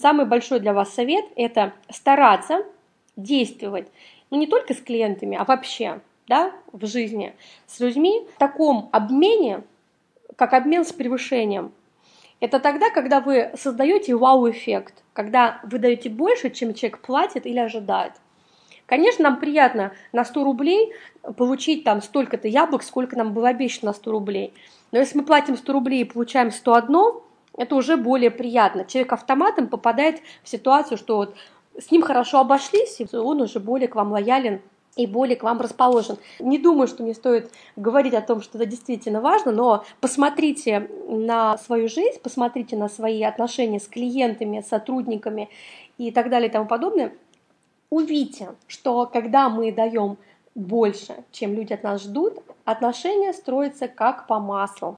Самый большой для вас совет – это стараться действовать, ну не только с клиентами, а вообще, да, в жизни, с людьми в таком обмене, как обмен с превышением. Это тогда, когда вы создаете вау-эффект, когда вы даете больше, чем человек платит или ожидает. Конечно, нам приятно на 100 рублей получить там столько-то яблок, сколько нам было обещано на 100 рублей. Но если мы платим 100 рублей и получаем 101, это уже более приятно. Человек автоматом попадает в ситуацию, что вот с ним хорошо обошлись, и он уже более к вам лоялен и более к вам расположен. Не думаю, что мне стоит говорить о том, что это действительно важно, но посмотрите на свою жизнь, посмотрите на свои отношения с клиентами, сотрудниками и так далее и тому подобное. Увидите, что когда мы даем больше, чем люди от нас ждут, отношения строятся как по маслу.